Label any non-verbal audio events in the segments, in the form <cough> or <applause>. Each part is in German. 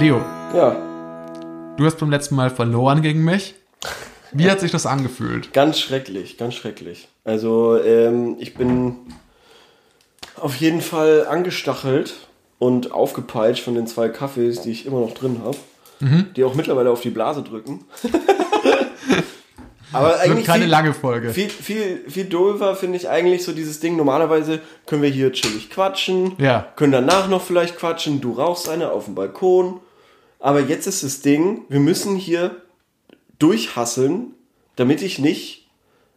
Leo, ja du hast beim letzten Mal verloren gegen mich. Wie hat sich das angefühlt? ganz schrecklich, ganz schrecklich. Also ähm, ich bin auf jeden Fall angestachelt und aufgepeitscht von den zwei Kaffees, die ich immer noch drin habe, die auch mittlerweile auf die Blase drücken. <laughs> Aber Wird eigentlich keine viel, lange Folge. viel, viel, viel doofer finde ich eigentlich so dieses Ding. Normalerweise können wir hier chillig quatschen, Ja. können danach noch vielleicht quatschen. Du rauchst eine auf dem Balkon. Aber jetzt ist das Ding, wir müssen hier durchhasseln, damit ich nicht,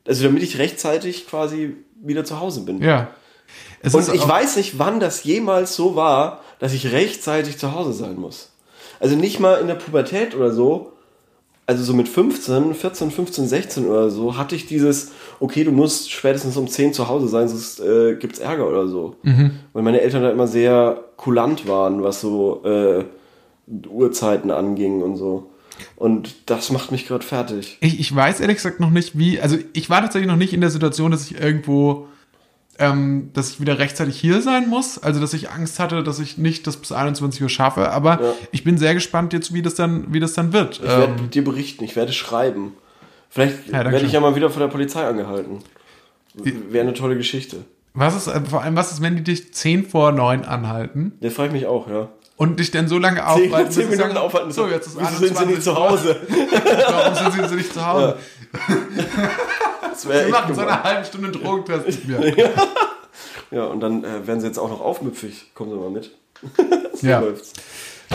also damit ich rechtzeitig quasi wieder zu Hause bin. Ja. Es Und ich weiß nicht, wann das jemals so war, dass ich rechtzeitig zu Hause sein muss. Also nicht mal in der Pubertät oder so. Also so mit 15, 14, 15, 16 oder so hatte ich dieses, okay, du musst spätestens um 10 zu Hause sein, sonst äh, gibt's Ärger oder so. Weil meine Eltern da immer sehr kulant waren, was so äh, Uhrzeiten anging und so. Und das macht mich gerade fertig. Ich, ich weiß ehrlich gesagt noch nicht, wie. Also, ich war tatsächlich noch nicht in der Situation, dass ich irgendwo. Ähm, dass ich wieder rechtzeitig hier sein muss. Also, dass ich Angst hatte, dass ich nicht das bis 21 Uhr schaffe. Aber Ja. ich bin sehr gespannt jetzt, wie das dann, wie das dann wird. Ich werde Ähm, dir berichten, ich werde schreiben. Vielleicht Ja, werde ich ja mal wieder von der Polizei angehalten. Wäre eine tolle Geschichte. was ist, äh, vor allem, was ist, wenn die dich 10 vor 9 anhalten Der frage ich mich auch, ja. Und dich dann so lange aufhalten, zehn bis sie Minuten sagen, aufhalten. So, jetzt ist Wieso 21 sind sie nicht zu Hause? <laughs> Warum sind sie nicht zu Hause? Das wäre echt machen so eine halbe Stunde Drogentest mit mir. Ja, und dann äh, werden sie jetzt auch noch aufmüpfig. Kommen Sie mal mit. <laughs> so Ja. läuft's.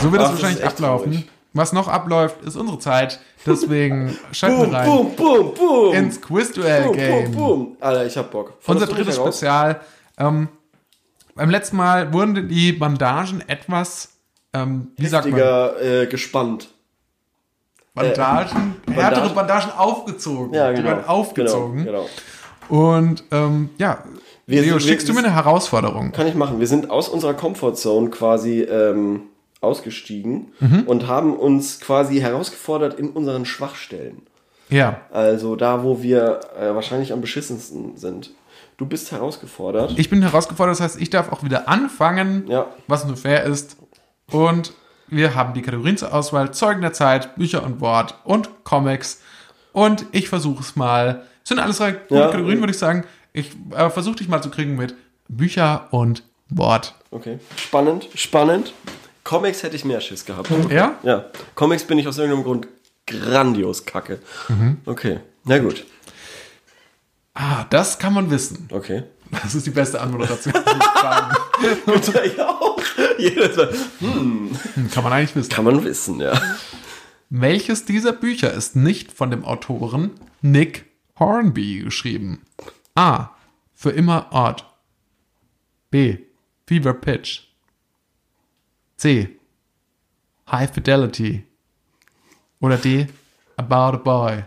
So wird es Ach, das wahrscheinlich ablaufen. traurig. Was noch abläuft, ist unsere Zeit. Deswegen schalten wir rein boom, boom, boom. ins Quiz-Duell-Game. boom, boom, boom. Alter, ich hab Bock. Unser Forderst du drittes? Spezial. Ähm, beim letzten Mal wurden die Bandagen etwas, ähm, wie sagt man, Heftiger, äh, gespannt. Bandagen, äh, härtere Bandagen- Bandagen aufgezogen. Ja, Die genau. werden aufgezogen. Genau, genau. Und ähm, ja, Wir Leo, sind- wir- schickst du mir eine Herausforderung? Kann ich machen. Wir sind aus unserer Comfortzone quasi ähm, ausgestiegen Mhm. und haben uns quasi herausgefordert in unseren Schwachstellen. Ja. Also da, wo wir äh, wahrscheinlich am beschissensten sind. Du bist herausgefordert. Ich bin herausgefordert, das heißt, ich darf auch wieder anfangen, Ja. was nur fair ist. Und wir haben die Kategorien zur Auswahl: Zeugen der Zeit, Bücher und Wort und Comics. Und ich versuche es mal. Das sind alles drei gute Ja. Kategorien, würde ich sagen. Ich äh, versuche dich mal zu kriegen mit Bücher und Wort. Okay. Spannend, spannend. Comics hätte ich mehr Schiss gehabt. Ja? Ja. Comics bin ich aus irgendeinem Grund grandios kacke. Mhm. Okay. Na gut. Ah, das kann man wissen. Okay. Das ist die beste Anmoderation. die ich <laughs> auch. Jedes Mal. Hm, kann man eigentlich wissen. Kann man wissen, ja. Welches dieser Bücher ist nicht von dem Autoren Nick Hornby geschrieben? A. Für immer Ort. B. Fever Pitch. C. High Fidelity. Oder D. About a Boy.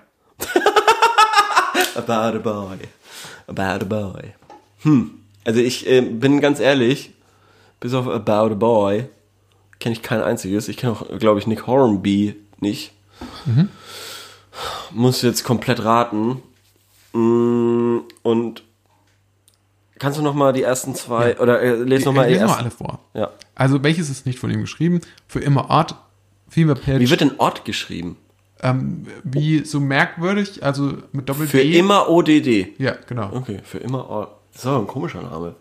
About a boy. About a boy. Hm. Also ich äh, bin ganz ehrlich, bis auf About a Boy kenne ich kein einziges. Ich kenne auch, glaube ich, Nick Hornby nicht. Muss jetzt komplett raten. Mm, Und kannst du noch mal die ersten zwei oder äh, lese noch mal Ich die lese mal ersten. alle vor. Ja. Also welches ist nicht von ihm geschrieben? Für immer Ort. Pitch. Wie wird denn Ort geschrieben? Ähm, wie so merkwürdig, also mit Doppel Für D. immer ODD. Ja, genau. Okay, für immer Ort. Das ist aber ein komischer Name.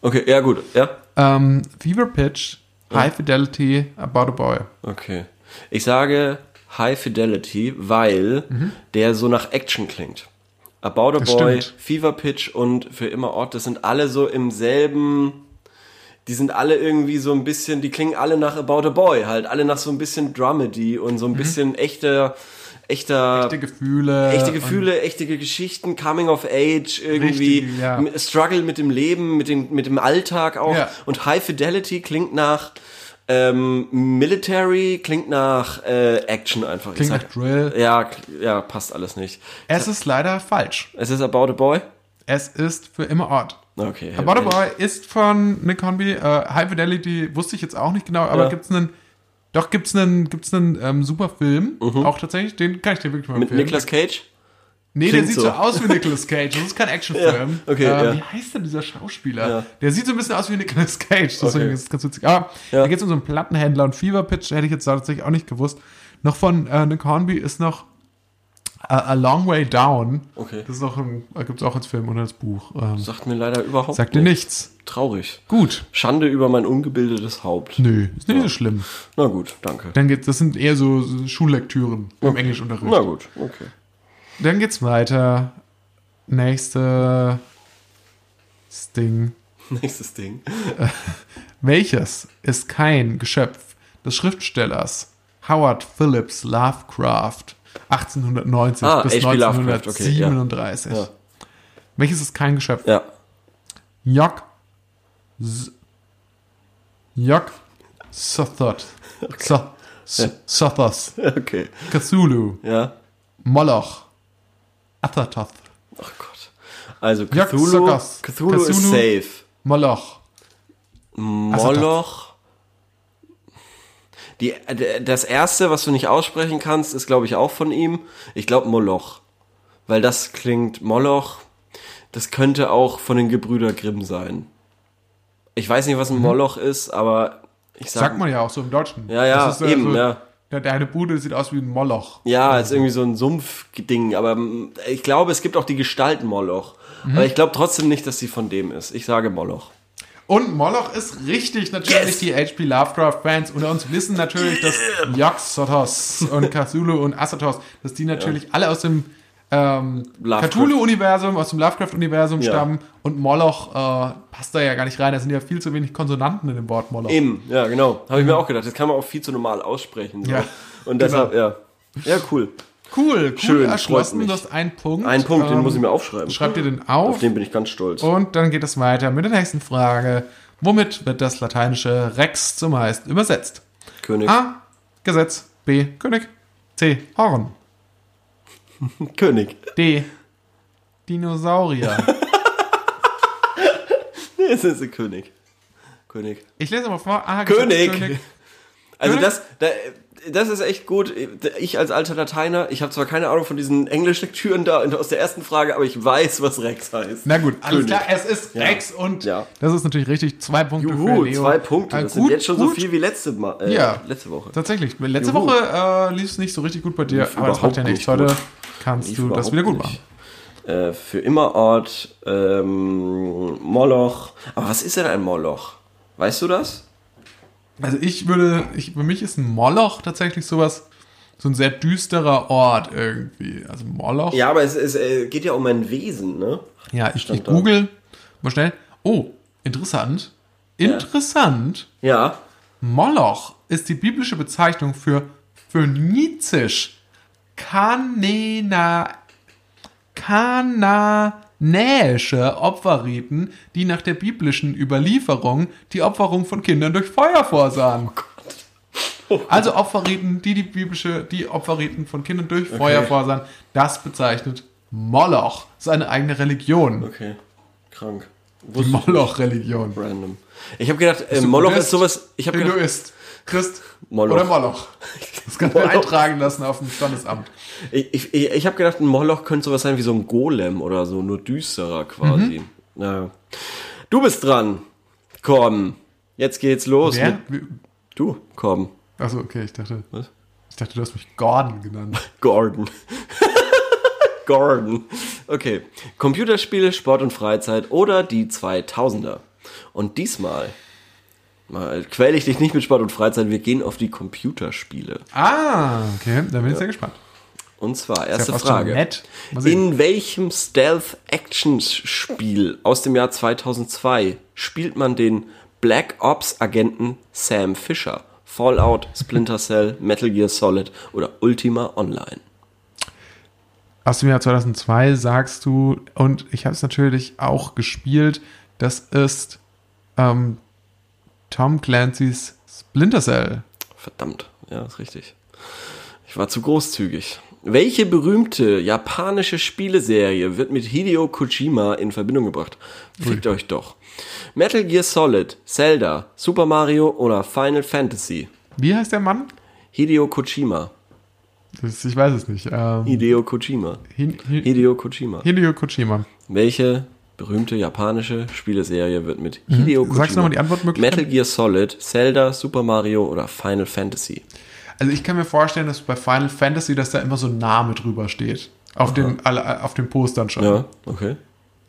Okay, ja gut, ja. Ähm, Fever Pitch, High Fidelity, About a Boy. Okay. Ich sage High Fidelity, weil der so nach Action klingt. About a Mhm. Das Boy, stimmt. Fever Pitch und für immer Ort, das sind alle so im selben. Die sind alle irgendwie so ein bisschen, die klingen alle nach About a Boy, halt alle nach so ein bisschen Dramedy und so ein bisschen echter, echter, Mhm. Echte Gefühle. echte Gefühle, echte Geschichten, Coming of Age, irgendwie Richtig, ja. Struggle mit dem Leben, mit dem, mit dem Alltag auch. Ja. Und High Fidelity klingt nach Ähm, Military klingt nach äh, Action einfach. Klingt sag- nach Drill. Ja, ja, passt alles nicht. Es ist leider falsch. Es ist About a Boy? Es ist für immer Ort. Okay. About a Boy ist von Nick Hornby. Äh, High Fidelity wusste ich jetzt auch nicht genau, aber Ja. gibt's einen, doch gibt's einen, gibt's einen ähm, super Film, auch tatsächlich, den kann ich dir wirklich mal Mhm. Mit empfehlen. Nicolas Cage? nee, der klingt sieht so. so. aus wie Nicolas Cage. Das ist kein <laughs> Actionfilm. Ja, okay, äh, ja. Wie heißt denn dieser Schauspieler? Ja. Der sieht so ein bisschen aus wie Nicolas Cage. Deswegen Okay. ist es ganz witzig. Aber Ja. da geht es um so einen Plattenhändler und Fever Pitch hätte ich jetzt tatsächlich auch nicht gewusst. Noch von äh, Nick Hornby ist noch A, A Long Way Down. Okay. Das ist auch ein, gibt es auch als Film und als Buch. Ähm, Sagt mir leider überhaupt sagt dir nichts. Traurig. Gut. Schande über mein ungebildetes Haupt. Nö, ist nicht so schlimm. Na gut, danke. Dann geht, das sind eher so, so Schullektüren im Englischunterricht. Na gut, okay. Dann geht's weiter. Nächste Ding. <laughs> Nächstes Ding. <laughs> Welches ist kein Geschöpf des Schriftstellers Howard Phillips Lovecraft 1890 Ah, bis H.P. Lovecraft, okay, ja. 1937? Ja. Welches ist kein Geschöpf? Ja. Jock. Jock Sothoth. So, so, Sothos. <laughs> Okay. Cthulhu. Ja. Moloch. Athertoth. Ach Gott. Also Ja, Cthulhu, Sokas. Cthulhu, ist Cthulhu. safe. Moloch. Moloch. Die, das erste, was du nicht aussprechen kannst, ist, glaube ich, auch von ihm. Ich glaube Moloch. Weil das klingt Moloch. Das könnte auch von den Gebrüder Grimm sein. Ich weiß nicht, was ein Moloch ist, aber ich sag, Mhm. Sagt man ja auch so im Deutschen. Ja, ja, Das ist, äh, eben, so, ja. Der, der eine Bude sieht aus wie ein Moloch. Ja, ist irgendwie so ein Sumpfding, aber mm, ich glaube, es gibt auch die Gestalt Moloch. Mhm. Aber ich glaube trotzdem nicht, dass sie von dem ist. Ich sage Moloch. Und Moloch ist richtig, natürlich Yes! die HP Lovecraft-Fans unter uns wissen natürlich, dass Yog-Sothoth <laughs> und Cthulhu und Assatos, dass die natürlich alle aus dem ähm. Cthulhu-Universum, aus dem Lovecraft-Universum Ja. stammen und Moloch äh, passt da ja gar nicht rein. Da sind ja viel zu wenig Konsonanten in dem Wort Moloch. Eben, ja, genau. Habe ich mir auch gedacht. Das kann man auch viel zu normal aussprechen. So. Ja, Und deshalb, ja. Ja, cool. Cool, cool Schön, erschlossen. Du hast einen Punkt. Ein Punkt, den Ähm, muss ich mir aufschreiben. Schreib dir den auf. Auf den bin ich ganz stolz. Und dann geht es weiter mit der nächsten Frage. Womit wird das lateinische Rex zumeist übersetzt? König. A. Gesetz. B. König. C. Horn. <laughs> König. D. Dinosaurier. <laughs> Nee, es ist ein König. König. Ich lese mal vor. A. Gesetz, König. Also König? das, da, das ist echt gut. Ich als alter Lateiner, ich habe zwar keine Ahnung von diesen Englischlektüren da aus der ersten Frage, aber ich weiß, was Rex heißt. Na gut, alles König. klar. Es ist Rex und Ja. das ist natürlich richtig. Zwei Punkte für Juhu, Leo. zwei Punkte. Äh, Das gut, sind jetzt schon so gut. viel wie letzte, Mal, äh, Ja. letzte Woche. Tatsächlich. Letzte Juhu. Woche äh, lief es nicht so richtig gut bei dir, Lief aber das macht ja nichts. nicht Heute gut. kannst Lief du das wieder gut machen. Äh, für immer Ort, ähm, Moloch. Aber was ist denn ein Moloch? Weißt du das? Also ich würde, ich, für mich ist ein Moloch tatsächlich sowas, so ein sehr düsterer Ort irgendwie. Also Moloch. Ja, aber es, es äh, geht ja um ein Wesen, ne? Ja, ich, ich google mal schnell. Oh, interessant. Interessant. Ja. Moloch ist die biblische Bezeichnung für phönizisch Kanena, kananäische Opferriten, die nach der biblischen Überlieferung die Opferung von Kindern durch Feuer vorsahen. Also Opferriten, die die biblische, die Opferriten von Kindern durch Feuer vorsahen, das bezeichnet Moloch. Das ist eine eigene Religion. Okay. Krank. Die Moloch-Religion. Random. Ich habe gedacht, äh, du Moloch ist sowas. Ich habe gedacht, Hinduist, Christ Moloch. oder Moloch. Das kannst du eintragen lassen auf dem Standesamt. ich, ich, ich ich hab gedacht, ein Moloch könnte sowas sein wie so ein Golem oder so, nur düsterer quasi. Mhm. Ja. Du bist dran, Korben. Jetzt geht's los. Wer? Du, Korben. Achso, okay, ich dachte. Was? Ich dachte, du hast mich Gordon genannt. <laughs> Gordon. <laughs> Gordon. Okay. Computerspiele, Sport und Freizeit oder die 2000er. Und diesmal mal quäl ich dich nicht mit Sport und Freizeit, wir gehen auf die Computerspiele. Ah, okay, da bin ich sehr gespannt. Und zwar, ja erste schon Frage. In welchem Stealth-Action-Spiel aus dem Jahr 2002 spielt man den Black Ops-Agenten Sam Fisher? Fallout, Splinter Cell, Metal Gear Solid oder Ultima Online? Aus dem Jahr 2002 sagst du, und ich habe es natürlich auch gespielt, das ist ähm, Tom Clancy's Splinter Cell. Verdammt, ja, ist richtig. Ich war zu großzügig. Welche berühmte japanische Spieleserie wird mit Hideo Kojima in Verbindung gebracht? Fickt euch doch. Metal Gear Solid, Zelda, Super Mario oder Final Fantasy? Wie heißt der Mann? Hideo Kojima. Ich weiß es nicht. Ähm, Hideo Kojima. Hi- Hideo Kojima. Hideo Kojima. Welche berühmte japanische Spieleserie wird mit Hideo Kojima? Mhm. Sagst du nochmal die Antwortmöglichkeiten? Metal Gear Solid, Zelda, Super Mario oder Final Fantasy? Also ich kann mir vorstellen, dass bei Final Fantasy, dass da immer so ein Name drüber steht. Auf den, alle, auf den Postern schon. Ja, okay.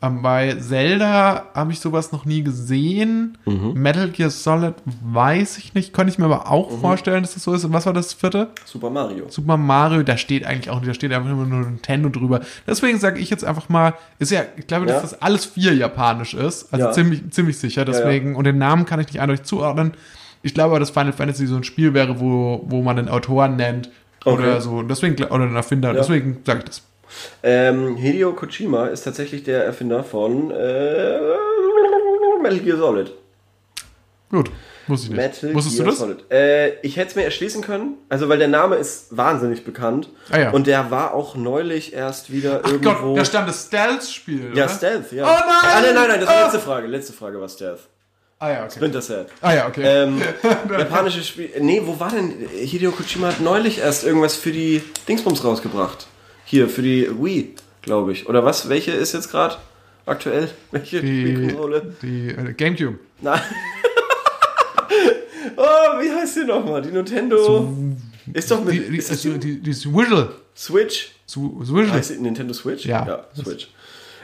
Ähm, bei Zelda habe ich sowas noch nie gesehen. Mhm. Metal Gear Solid weiß ich nicht. Könnte ich mir aber auch Mhm. vorstellen, dass das so ist. Und was war das vierte? Super Mario. Super Mario, da steht eigentlich auch nicht, da steht einfach nur Nintendo drüber. Deswegen sage ich jetzt einfach mal, ist ja, ich glaube, dass Ja. das alles vier japanisch ist. Also Ja. ziemlich, ziemlich sicher. Deswegen, und den Namen kann ich nicht eindeutig zuordnen. Ich glaube aber, dass Final Fantasy so ein Spiel wäre, wo, wo man den Autoren nennt. Okay. Oder so. Deswegen, oder den Erfinder. Deswegen sage ich das. Ähm, Hideo Kojima ist tatsächlich der Erfinder von äh, Metal Gear Solid. Gut. Muss ich nicht. Metal Wusstest du Gear das? Solid. Äh, ich hätte es mir erschließen können, also weil der Name ist wahnsinnig bekannt. Ah, ja. Und der war auch neulich erst wieder Ach irgendwo. Gott, da stand das Stealth-Spiel. ja, oder? Stealth, ja. Oh nein! Ah, nein, nein, nein, das war Ah! letzte Frage. Letzte Frage war Stealth. Ah ja, okay. Splinter Cell. Ah ja, okay. Ähm, <laughs> japanisches Spiel. Nee, wo war denn? Hideo Kojima hat neulich erst irgendwas für die Dingsbums rausgebracht. Hier, für die Wii, glaube ich. Oder was? Welche ist jetzt gerade aktuell? <laughs> Welche die Spielkonsole? die äh, Gamecube. Nein. <laughs> oh, wie heißt die nochmal? Die Nintendo. ist doch mit. Die, die, ist das die, die, die, Swirl. Switch? Swirl. Heißt die Nintendo Switch? Ja. Ja, Switch.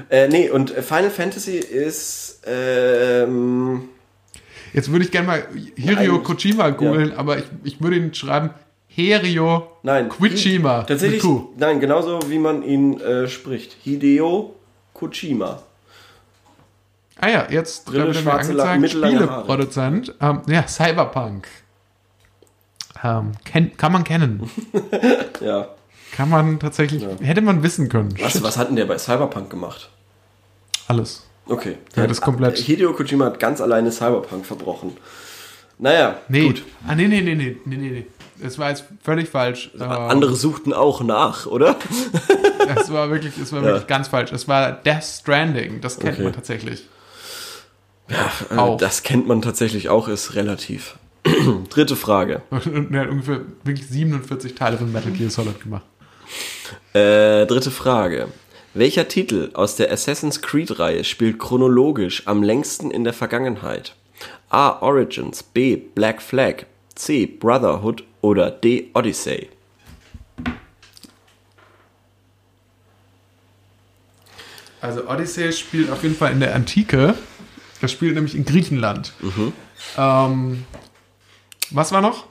Äh, nee, und Final Fantasy ist. Ähm, Jetzt würde ich gerne mal Hirio Nein. Kojima googeln, aber ich, ich würde ihn schreiben Hirio nein. Kojima. Tatsächlich. Nein, genauso wie man ihn äh, spricht. Hideo Kojima. Ah ja, jetzt Brille, er mir schwarze angezeigt. Spieleproduzent. Ähm, ja, Cyberpunk. Ähm, kenn, kann man kennen. <laughs> Ja. Kann man tatsächlich, hätte man wissen können. Was, was hat denn der bei Cyberpunk gemacht? alles. Okay. Ja, das komplett- Hideo Kojima hat ganz alleine Cyberpunk verbrochen. Naja, Nee. gut. Ah, nee, nee, nee, nee, nee, nee. Es war jetzt völlig falsch. Ähm, Andere suchten auch nach, oder? <laughs> Es war wirklich, es war Ja. wirklich ganz falsch. Es war Death Stranding. Das kennt Okay. man tatsächlich. Äh, Auch. Das kennt man tatsächlich auch, ist relativ. <clears throat> Dritte Frage. <laughs> Und er hat ungefähr wirklich 47 Teile von Metal Gear Solid gemacht. Äh, dritte Frage. Welcher Titel aus der Assassin's Creed-Reihe spielt chronologisch am längsten in der Vergangenheit? A. Origins, B. Black Flag, C. Brotherhood oder D. Odyssey? Also Odyssey spielt auf jeden Fall in der Antike. Das spielt nämlich in Griechenland. Mhm. Ähm, was war noch?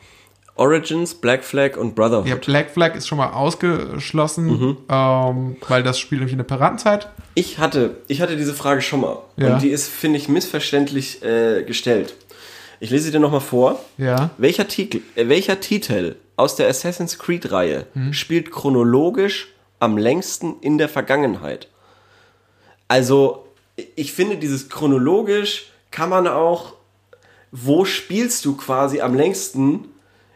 Origins, Black Flag und Brotherhood. Ja, Black Flag ist schon mal ausgeschlossen, Mhm. ähm, weil das spielt nämlich in der Piratenzeit. Ich hatte, ich hatte diese Frage schon mal. Ja. Und die ist, finde ich, missverständlich äh, gestellt. Ich lese dir nochmal vor. Ja. Welcher Titel, äh, welcher Titel aus der Assassin's Creed-Reihe Mhm. spielt chronologisch am längsten in der Vergangenheit? Also, ich finde, dieses chronologisch kann man auch, wo spielst du quasi am längsten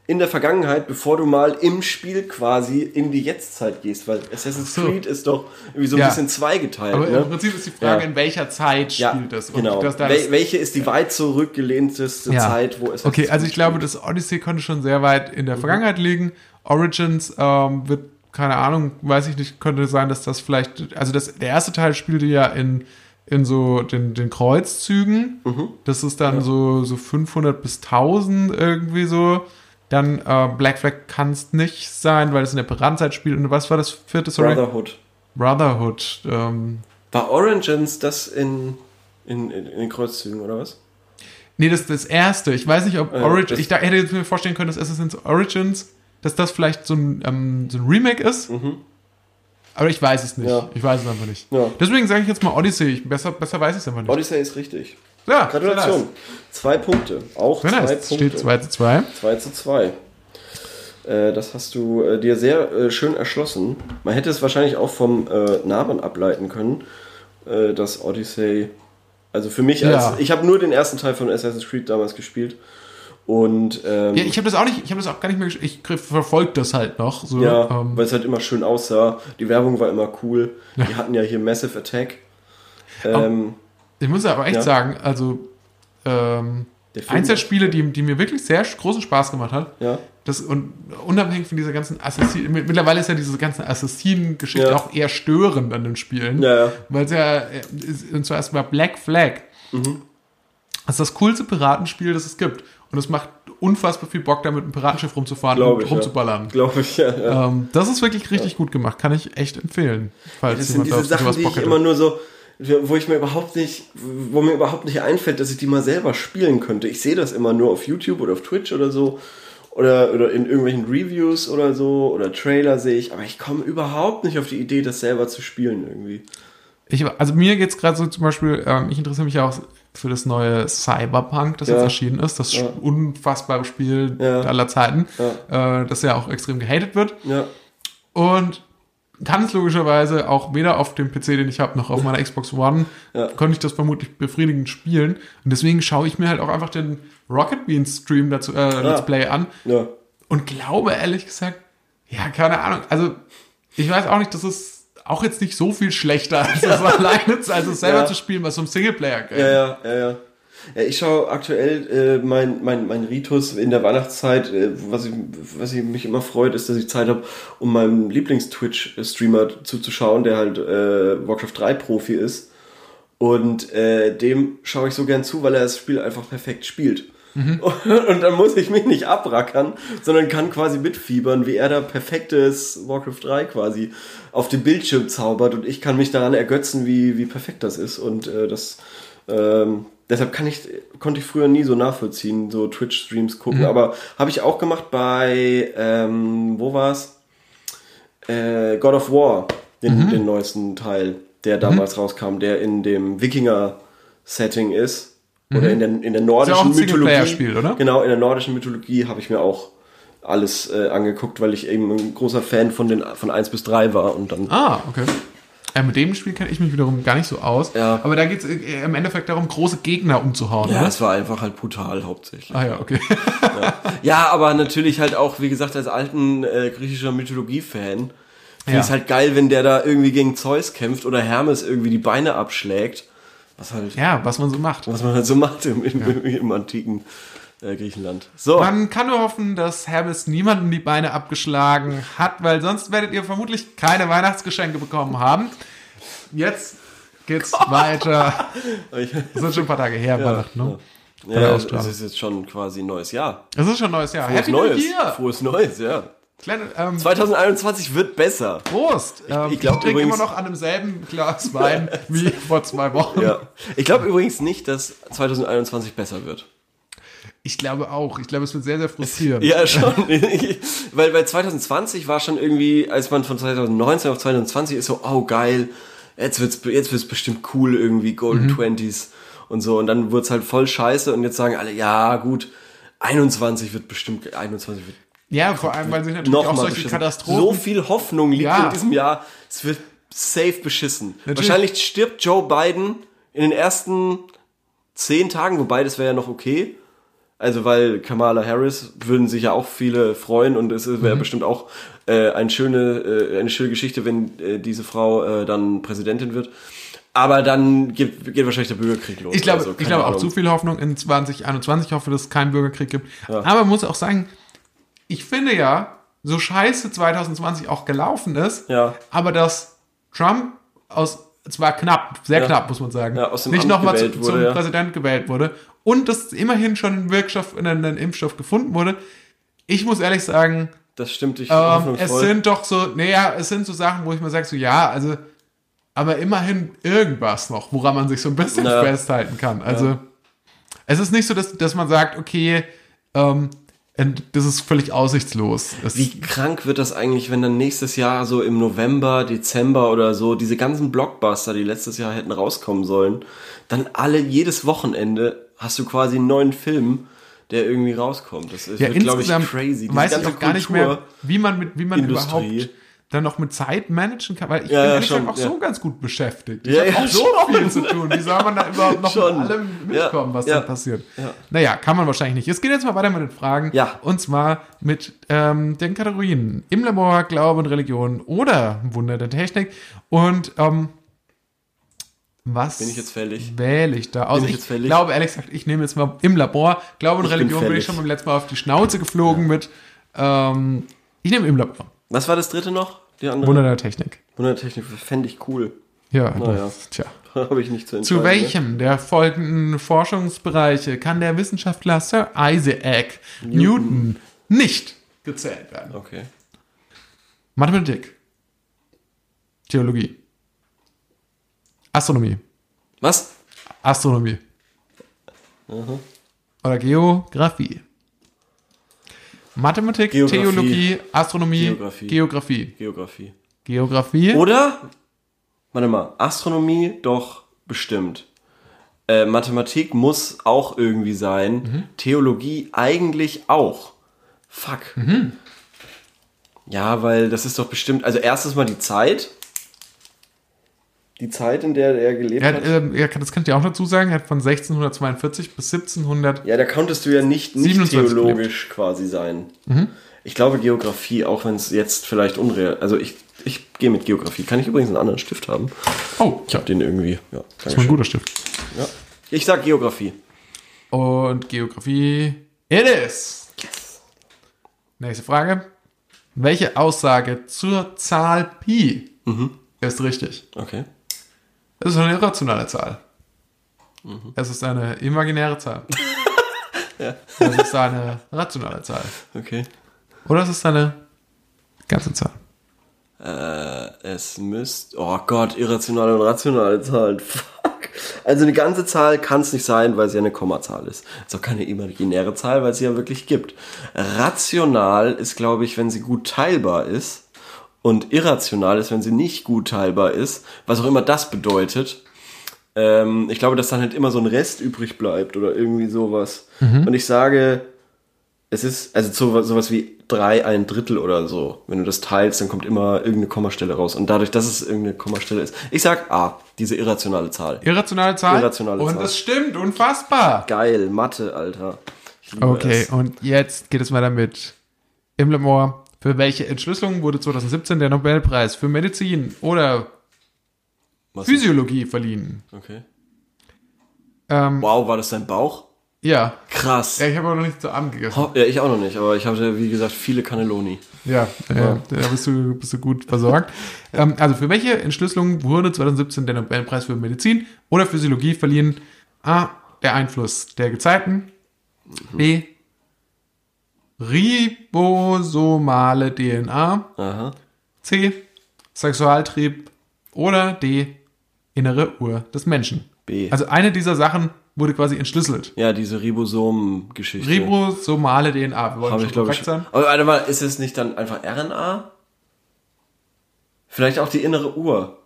in der Vergangenheit, bevor du mal im Spiel quasi in die Jetztzeit gehst? Weil Assassin's So. Creed ist doch irgendwie so ein Ja. bisschen zweigeteilt. Aber ne? im Prinzip ist die Frage, Ja. in welcher Zeit Ja, spielt das? Und genau. das, das, Wel welche ist die weit zurückgelehnteste Ja. Zeit, wo es Okay, also ich glaube, das Odyssey konnte schon sehr weit in Mhm. der Vergangenheit liegen. Origins ähm, wird, keine Ahnung, weiß ich nicht, könnte sein, dass das vielleicht, also das, der erste Teil spielte ja in, in so den, den Kreuzzügen. Mhm. Das ist dann so, so 500 bis 1000 irgendwie so. Dann äh, Black Flag kann es nicht sein, weil es in der Piratenzeit spielt. Und was war das vierte? Sorry? Brotherhood. Brotherhood. Ähm, War Origins das in, in, in, in den Kreuzzügen oder was? Nee, das ist das erste. Ich weiß nicht, ob Äh, Origins. Ich da, hätte jetzt mir vorstellen können, dass Assassin's Origins, dass das vielleicht so ein, ähm, so ein Remake ist. Aber ich weiß es nicht. Mhm. Ja. Ich weiß es einfach nicht. Ja. Deswegen sage ich jetzt mal Odyssey. Ich, besser, besser weiß ich es einfach nicht. Odyssey ist richtig. Ja, Gratulation. Zwei Punkte. Auch Sehr zwei nice. Punkte. steht 2 zu 2. 2 zu 2. Äh, das hast du äh, dir sehr äh, schön erschlossen. Man hätte es wahrscheinlich auch vom äh, Namen ableiten können, äh, dass Odyssey. Also für mich, als, Ja. ich habe nur den ersten Teil von Assassin's Creed damals gespielt. Und ähm, Ja, ich habe das auch nicht, ich habe das auch gar nicht mehr, ich verfolge das halt noch. So, Ja, ähm, weil es halt immer schön aussah. Die Werbung war immer cool. Die hatten ja hier Massive Attack. Ähm, ich muss aber echt Ja. sagen, also ähm, eins der Spiele, die, die mir wirklich sehr großen Spaß gemacht hat, ja, das und unabhängig von dieser ganzen Assassin, mittlerweile ist ja diese ganze Assassinen-Geschichte Ja. auch eher störend an den Spielen. ja, ja. Weil es ja, äh, und zwar erstmal Black Flag. Mhm. Das ist das coolste Piratenspiel, das es gibt. Und es macht unfassbar viel Bock, da mit einem Piratenschiff rumzufahren Glaub und ich, ja. rumzuballern. Glaube ich, ja. ja. Ähm, das ist wirklich richtig gut gemacht. Kann ich echt empfehlen. Falls Das sind diese Sachen, die ich hätte. immer nur so, wo ich mir überhaupt nicht, wo mir überhaupt nicht einfällt, dass ich die mal selber spielen könnte. Ich sehe das immer nur auf YouTube oder auf Twitch oder so. Oder, oder in irgendwelchen Reviews oder so. Oder Trailer sehe ich. Aber ich komme überhaupt nicht auf die Idee, das selber zu spielen irgendwie. Ich, also mir geht's gerade so zum Beispiel, ähm, ich interessiere mich ja auch für das neue Cyberpunk, das Ja. jetzt erschienen ist. Das Ja. unfassbare Spiel Ja. aller Zeiten, äh, das ja auch extrem gehatet wird. Ja. Und kann es logischerweise auch weder auf dem PC, den ich habe, noch auf meiner Xbox One, Ja. konnte ich das vermutlich befriedigend spielen. Und deswegen schaue ich mir halt auch einfach den Rocket Beans Stream dazu, äh, Let's Play an Ja. und glaube ehrlich gesagt, ja, keine Ahnung. Also, ich weiß auch nicht, das ist auch jetzt nicht so viel schlechter, als das <laughs> alleine, als es selber Ja. zu spielen, was so ein Singleplayer geht. Ja, ja, ja, ja. Ja, ich schaue aktuell äh, mein, mein, mein Ritus in der Weihnachtszeit, äh, was, ich, was ich mich immer freut, ist, dass ich Zeit habe, um meinem Lieblings-Twitch-Streamer zuzuschauen, der halt äh, Warcraft 3 Profi ist. Und äh, dem schaue ich so gern zu, weil er das Spiel einfach perfekt spielt. <laughs> Und dann muss ich mich nicht abrackern, sondern kann quasi mitfiebern, wie er da perfektes Warcraft 3 quasi auf dem Bildschirm zaubert und ich kann mich daran ergötzen, wie, wie perfekt das ist. Und äh, das ähm, deshalb kann ich, konnte ich früher nie so nachvollziehen, so Twitch-Streams gucken. Aber habe ich auch gemacht bei, ähm, wo war's? Äh, God of War, den, den neuesten Teil, der damals rauskam, der in dem Wikinger-Setting ist. Oder in der, in der nordischen auch ein Mythologie. Singleplayer-Spiel, oder? Genau, in der nordischen Mythologie habe ich mir auch alles äh, angeguckt, weil ich eben ein großer Fan von den von 1 bis 3 war und dann Ah, okay. Ja, mit dem Spiel kenne ich mich wiederum gar nicht so aus. Ja. Aber da geht es im Endeffekt darum, große Gegner umzuhauen. ja, oder? es war einfach halt brutal hauptsächlich. Ah ja, okay. Ja, aber natürlich halt auch, wie gesagt, als alten äh, griechischer Mythologie-Fan finde Ja. es halt geil, wenn der da irgendwie gegen Zeus kämpft oder Hermes irgendwie die Beine abschlägt. Was halt, ja, was man so macht. was man halt so macht im, im, im, im antiken äh, Griechenland. So, Man kann nur hoffen, dass Hermes niemanden die Beine abgeschlagen hat, weil sonst werdet ihr vermutlich keine Weihnachtsgeschenke bekommen haben. Jetzt geht's <laughs> weiter. ich, Das sind schon ein paar Tage her, Weihnachten, ne? ja, Ausstrahlung. das ist jetzt schon quasi ein neues Jahr. Es ist schon ein neues Jahr. Frohes Happy Neues. Frohes Neues, ja. Kleine, ähm, 2021 wird besser. Prost! Ähm, ich ich trinke immer noch an demselben Glas Wein <laughs> wie vor zwei Wochen. Ja. Ich glaube übrigens nicht, dass 2021 besser wird. Ich glaube auch. Ich glaube, es wird sehr, sehr frustrierend. Ja, schon. <laughs> weil bei 2020 war schon irgendwie, als man von 2019 auf 2020 ist so, oh geil, jetzt wird's, jetzt wird's bestimmt cool irgendwie, Golden Twenties und so. Und dann wird's halt voll scheiße und jetzt sagen alle, ja gut, 21 wird bestimmt, 21 wird Ja, vor allem, weil sich natürlich auch solche beschissen. Katastrophen. So viel Hoffnung liegt Ja. in diesem Jahr. Es wird safe beschissen. Natürlich. Wahrscheinlich stirbt Joe Biden in den ersten zehn Tagen, wobei das wäre ja noch okay. Also weil Kamala Harris würden sich ja auch viele freuen und es Mhm. wäre bestimmt auch äh, eine schöne äh, eine schöne Geschichte, wenn äh, diese Frau äh, dann Präsidentin wird. Aber dann geht, geht wahrscheinlich der Bürgerkrieg los. Ich glaube, Also, ich auch zu viel Hoffnung in 2021. Ich hoffe, dass es keinen Bürgerkrieg gibt. Aber man muss auch sagen, ich finde ja, so scheiße 2020 auch gelaufen ist, Ja. aber dass Trump aus, zwar knapp, sehr Ja. knapp, muss man sagen, Ja, nicht nochmal zu, wurde, zum ja. Präsident gewählt wurde und dass immerhin schon ein Wirkstoff, ein, ein Impfstoff gefunden wurde. Ich muss ehrlich sagen, Das stimmt dich ähm, es sind doch so, naja, es sind so Sachen, wo ich mir sage, so ja, also, aber immerhin irgendwas noch, woran man sich so ein bisschen Ja. festhalten kann. Also, es ist nicht so, dass, dass man sagt, okay, ähm, das ist völlig aussichtslos. Es, Wie krank wird das eigentlich, wenn dann nächstes Jahr so im November, Dezember oder so diese ganzen Blockbuster, die letztes Jahr hätten rauskommen sollen, dann alle jedes Wochenende hast du quasi einen neuen Film, der irgendwie rauskommt. Das ist, ja, glaube ich, crazy. Diese weiß ich ganze auch gar nicht mehr, wie man mit, wie man Industrie. überhaupt dann noch mit Zeit managen kann, weil ich Ja, bin ja, ehrlich schon, auch ja. so ganz gut beschäftigt. Ich ja, habe auch so schon. viel zu tun. Wie soll man da überhaupt noch Schon. mit allem mitkommen, was Ja, da passiert? ja. Naja, kann man wahrscheinlich nicht. Es geht jetzt mal weiter mit den Fragen. Ja. Und zwar mit ähm, den Kategorien im Labor, Glaube und Religion oder Wunder der Technik. Und ähm, was Bin ich jetzt fällig? wähle ich da aus? Bin ich ich glaube, ehrlich gesagt, ich nehme jetzt mal im Labor. Glaube und Ich bin Religion bin ich schon beim letzten Mal auf die Schnauze geflogen mit. Ähm, ich nehme im Labor. Was war das dritte noch? Die andere? Wunder der Technik. Wundertechnik fände ich cool. Ja, Naja. das, tja. <laughs> Habe ich nicht zu. Zu welchem der folgenden Forschungsbereiche kann der Wissenschaftler Sir Isaac Newton, nicht gezählt werden? Ne? Okay. Mathematik, Theologie, Astronomie, Was? Astronomie oder Geografie. Mathematik, Geografie. Theologie, Astronomie, Geografie. Geografie. Geografie. Geografie. Oder? Warte mal. Astronomie doch bestimmt. Äh, Mathematik muss auch irgendwie sein. Mhm. Theologie eigentlich auch. Fuck. Mhm. Ja, weil das ist doch bestimmt. Also erstes mal die Zeit. Die Zeit, in der er gelebt Er hat, hat. kann, das kann ich dir auch dazu sagen, er hat von 1642 bis 1700 Ja, da konntest du ja nicht, nicht 27 theologisch quasi sein. Mhm. Ich glaube Geografie, auch wenn es jetzt vielleicht unreal. Also ich, ich gehe mit Geografie. Kann ich übrigens einen anderen Stift haben? Oh, Ich habe den irgendwie. Ja, das ist mal ein guter Stift. ja. Ich sag Geografie. Und Geografie. It is. Nächste Frage. Welche Aussage zur Zahl Pi ist richtig? Okay. Es ist eine irrationale Zahl. Es ist eine imaginäre Zahl. <laughs> Es ist eine rationale Zahl. Okay. Oder es ist eine ganze Zahl. Äh, es müsste. Oh Gott, irrationale und rationale Zahlen. <laughs> Fuck. Also eine ganze Zahl kann es nicht sein, weil sie ja eine Kommazahl ist. Ist auch keine imaginäre Zahl, weil sie ja wirklich gibt. Rational ist, glaube ich, wenn sie gut teilbar ist. Und irrational ist, wenn sie nicht gut teilbar ist. Was auch immer das bedeutet. Ähm, ich glaube, dass dann halt immer so ein Rest übrig bleibt oder irgendwie sowas. Und ich sage, es ist, also so, sowas wie drei ein Drittel oder so. Wenn du das teilst, dann kommt immer irgendeine Kommastelle raus. Und dadurch, dass es irgendeine Kommastelle ist. Ich sag A, diese irrationale Zahl. Irrationale Zahl? Irrationale Und Zahl. es stimmt, unfassbar. Geil, Mathe, Alter. Okay, es. und jetzt geht es weiter mit im Lemore. Für welche Entschlüsselung wurde 2017 der Nobelpreis für Medizin oder Was- Physiologie verliehen? Okay. Ähm, Wow, war das dein Bauch? Ja. Krass. ja, ich habe aber noch nicht zu Abend gegessen. Ho- Ja, ich auch noch nicht, aber ich hatte, wie gesagt, viele Cannelloni. Ja, äh, da bist du, bist du gut versorgt. <laughs> ähm, also für welche Entschlüsselung wurde 2017 der Nobelpreis für Medizin oder Physiologie verliehen? A. Der Einfluss der Gezeiten. B. Ribosomale DNA. Aha. C. Sexualtrieb. Oder D. Innere Uhr des Menschen. B. Also eine dieser Sachen wurde quasi entschlüsselt. Ja, diese Ribosomen-Geschichte. Ribosomale DNA. Wir wollen schon ich, glaube korrekt ich. sein. Aber warte mal, ist es nicht dann einfach RNA? Vielleicht auch die innere Uhr.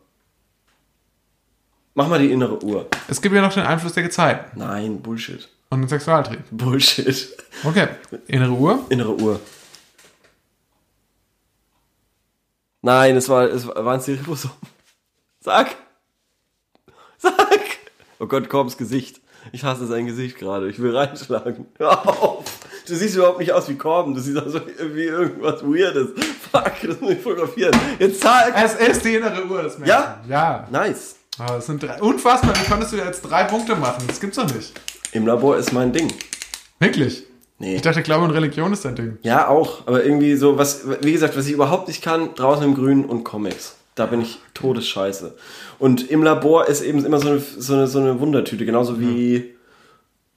Mach mal die innere Uhr. Es gibt ja noch den Einfluss der Gezeiten Nein, Bullshit. Und den Sexualtrieb. Bullshit. Okay. Innere Uhr. Innere Uhr. Nein, es war, es waren die Ribosomen. Sag! Sag! Oh Gott, Korbs Gesicht. Ich hasse sein Gesicht gerade. Ich will reinschlagen. <laughs> Hör auf! Du siehst überhaupt nicht aus wie Korben. Du siehst aus wie irgendwas Weirdes. Fuck, das muss ich fotografieren. Jetzt sag! Es ist die innere Uhr des Menschen. Ja? Ja. Nice. Aber es sind drei. Unfassbar, wie konntest du jetzt drei Punkte machen? Das gibt's doch nicht. Im Labor ist mein Ding. Wirklich? Nee. Ich dachte, Glaube und Religion ist dein Ding. Ja, auch. Aber irgendwie so, was, wie gesagt, was ich überhaupt nicht kann, draußen im Grün und Comics. Da bin ich todesscheiße. Und im Labor ist eben immer so eine, so eine, so eine Wundertüte, genauso wie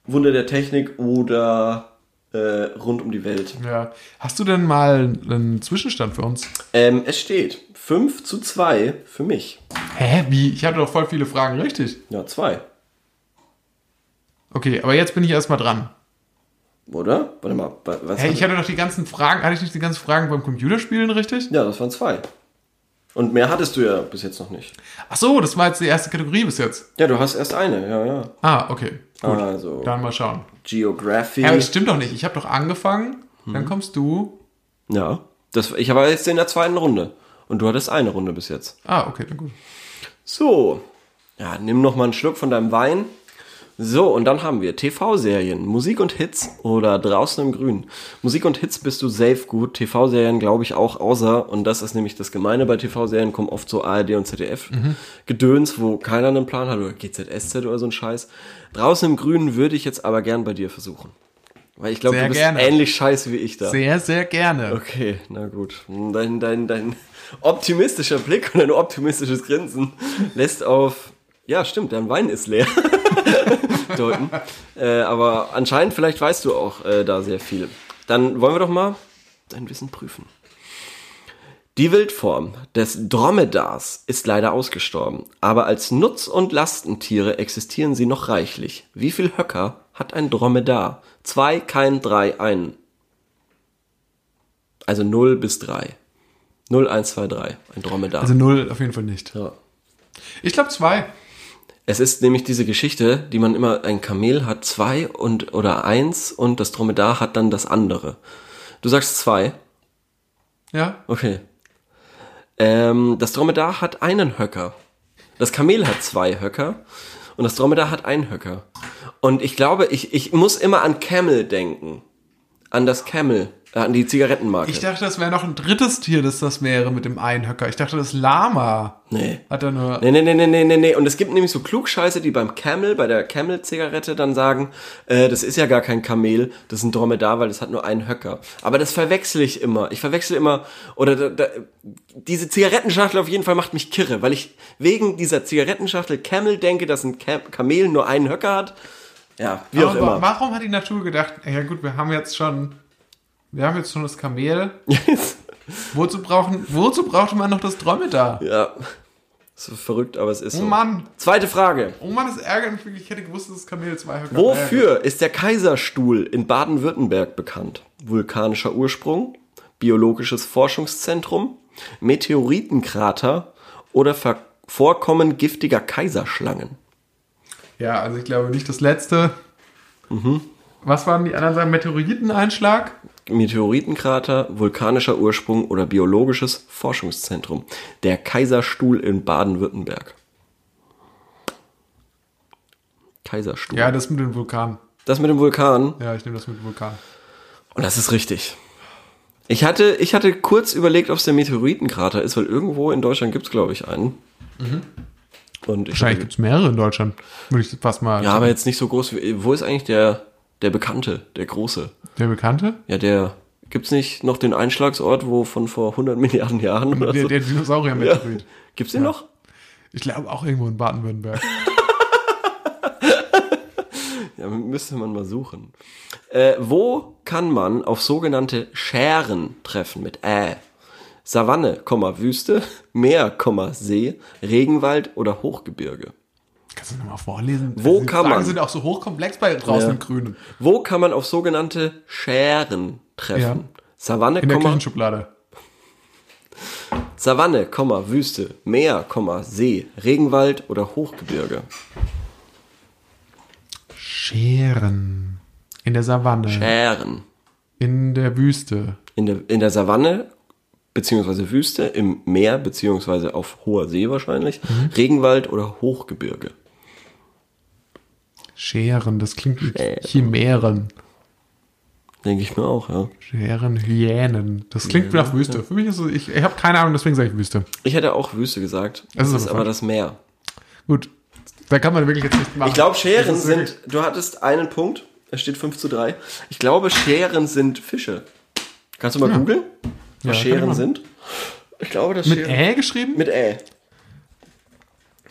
Wunder der Technik oder äh, rund um die Welt. Ja. Hast du denn mal einen Zwischenstand für uns? Ähm, es steht 5 zu 2 für mich. Hä? Wie? Ich hatte doch voll viele Fragen richtig. Ja, 2. Okay, aber jetzt bin ich erstmal dran. Oder? Warte mal, wa- was hab ich hatte doch die ganzen Fragen, hatte ich nicht die ganzen Fragen beim Computerspielen richtig? Ja, das waren zwei. Und mehr hattest du ja bis jetzt noch nicht. Ach so, das war jetzt die erste Kategorie bis jetzt. Ja, du hast erst eine, ja, ja. Ah, okay. Gut. Also, Dann mal schauen. Geography. Ja, aber das stimmt doch nicht. Ich habe doch angefangen, Mhm. dann kommst du. Ja, das, ich war jetzt in der zweiten Runde. Und du hattest eine Runde bis jetzt. Ah, okay, dann gut. So. Ja, nimm noch mal einen Schluck von deinem Wein. So, und dann haben wir TV-Serien, Musik und Hits oder draußen im Grün. Musik und Hits bist du safe gut, TV-Serien glaube ich auch, außer, und das ist nämlich das Gemeine bei TV-Serien, kommen oft so ARD und ZDF Gedöns, wo keiner einen Plan hat, oder GZSZ oder so ein Scheiß. Draußen im Grün würde ich jetzt aber gern bei dir versuchen. Weil ich glaube, du bist gerne. ähnlich scheiße wie ich da. Sehr, sehr gerne. Okay, na gut. Dein, dein, dein optimistischer Blick und dein optimistisches Grinsen lässt auf, ja stimmt, dein Wein ist leer, <laughs> <laughs> deuten. Äh, aber anscheinend, vielleicht weißt du auch äh, da sehr viel. Dann wollen wir doch mal dein Wissen prüfen. Die Wildform des Dromedars ist leider ausgestorben, aber als Nutz- und Lastentiere existieren sie noch reichlich. Wie viel Höcker hat ein Dromedar? Zwei, kein, drei, einen. Also 0 bis 3. 0, 1, 2, 3. Ein Dromedar. Also null auf jeden Fall nicht. ja. Ich glaube zwei. Es ist nämlich diese Geschichte, die man immer, ein Kamel hat zwei und, oder eins und das Dromedar hat dann das andere. Du sagst zwei. Ja. Okay. Ähm, das Dromedar hat einen Höcker. Das Kamel hat zwei Höcker und das Dromedar hat einen Höcker. Und ich glaube, ich, ich muss immer an Camel denken. An das Camel, an die Zigarettenmarke. Ich dachte, das wäre noch ein drittes Tier, das das wäre mit dem Einhöcker. Ich dachte, das Lama nee. hat er nur. Nee, nee, nee, nee, nee, nee, nee. Und es gibt nämlich so Klugscheiße, die beim Camel, bei der Camel-Zigarette dann sagen, äh, das ist ja gar kein Kamel, das ist ein Dromedar, weil das hat nur einen Höcker. Aber das verwechsel ich immer. Ich verwechsel immer, oder da, da, diese Zigarettenschachtel auf jeden Fall macht mich kirre, weil ich wegen dieser Zigarettenschachtel Camel denke, dass ein Cam Kamel nur einen Höcker hat. Ja, wie auch Aber immer. warum hat die Natur gedacht, ja gut, wir haben jetzt schon, wir haben jetzt schon das Kamel. Wozu brauchen, wozu brauchte man noch das Dromedar? ja, so verrückt, aber es ist Oh so. Mann, Zweite Frage. oh Mann, das ärgert mich wirklich. Ich hätte gewusst, dass das Kamel zwei Wofür ist der Kaiserstuhl in Baden-Württemberg bekannt? Vulkanischer Ursprung, biologisches Forschungszentrum, Meteoritenkrater oder Ver Vorkommen giftiger Kaiserschlangen? Ja, also ich glaube nicht das letzte. Mhm. Was waren die anderen Sachen? Meteoriteneinschlag? Meteoritenkrater, vulkanischer Ursprung oder biologisches Forschungszentrum. Der Kaiserstuhl in Baden-Württemberg. Kaiserstuhl. Ja, das mit dem Vulkan. Das mit dem Vulkan. Ja, ich nehme das mit dem Vulkan. Und das ist richtig. Ich hatte, ich hatte kurz überlegt, ob es der Meteoritenkrater ist, weil irgendwo in Deutschland gibt es, glaube ich, einen. Und ich Wahrscheinlich gibt es mehrere in Deutschland. Würde ich fast mal. ja, aber jetzt nicht so groß. Wie, wo ist eigentlich der, der Bekannte, der Große? Der Bekannte? Ja, der. Gibt's nicht noch den Einschlagsort, wo von vor 100 Milliarden Jahren oder Der, so? der Dinosaurier-Meteorit. Gibt's den noch? Ich glaube auch irgendwo in Baden-Württemberg. <laughs> Ja, müsste man mal suchen. Äh, wo kann man auf sogenannte Schären treffen mit Ä? Savanne, Wüste, Meer, See, Regenwald oder Hochgebirge? Kannst du nochmal vorlesen? Wo Die kann Fragen man? sind auch so hochkomplex bei draußen Ja. im Grünen. Wo kann man auf sogenannte Schären treffen? Ja. Savanne, In der Komma, Küchenschublade. Savanne, Komma, Wüste, Meer, Komma, See, Regenwald oder Hochgebirge? Scheren. In der Savanne. Schären. In der Wüste. In der, in der Savanne beziehungsweise Wüste, im Meer beziehungsweise auf hoher See wahrscheinlich, Mhm. Regenwald oder Hochgebirge. Scheren, das klingt wie. Chimären. Denke ich mir auch, ja. Scheren, Hyänen. Das klingt wie nach Wüste. Für mich ist es, ich, ich habe keine Ahnung, deswegen sage ich Wüste. Ich hätte auch Wüste gesagt. Das Das ist aber aber das Meer. Gut. Da kann man wirklich jetzt nicht machen. Ich glaube, Scheren sind, du hattest einen Punkt, es steht 5 zu 3. Ich glaube, Scheren sind Fische. Kannst du mal googeln, was Ja, Scheren sind? Ich glaube, das Mit Scheren- Ä geschrieben? Mit Ä.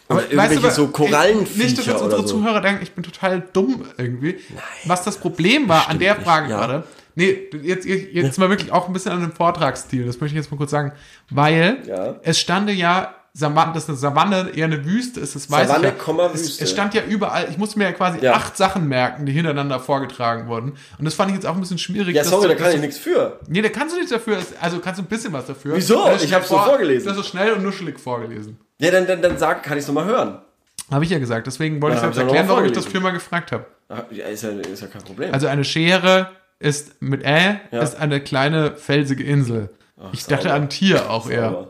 Aber irgendwelche was- so ich- Korallenviecher Nicht, dass jetzt unsere so. Zuhörer denken, ich bin total dumm irgendwie. Was das Problem war an der nicht, Frage ja. gerade. Nee, jetzt, jetzt jetzt mal wirklich auch ein bisschen an dem Vortragsstil. Das möchte ich jetzt mal kurz sagen. Weil Ja. es stande ja, Savanne, dass eine Savanne eher eine Wüste ist, das weiß Savanne, ich ja. Komma, es, Wüste. es stand ja überall, ich musste mir ja quasi Ja. acht Sachen merken, die hintereinander vorgetragen wurden. Und das fand ich jetzt auch ein bisschen schwierig. Ja, sorry, du- da kann ich du- nichts für. Nee, da kannst du nichts dafür. Also kannst du ein bisschen was dafür. Wieso? Ich hab's so vorgelesen. Du hast so schnell und nuschelig vorgelesen. Ja, dann, dann, dann sag, kann ich es nochmal hören. Habe ich ja gesagt. Deswegen wollte Ja, ich jetzt ich erklären, warum ich das viermal gefragt habe. Ah, Ja, ist ja, ist ja kein Problem. Also eine Schere ist mit Ä Ja. ist eine kleine felsige Insel. ich dachte sauber. an Tier auch <laughs> eher.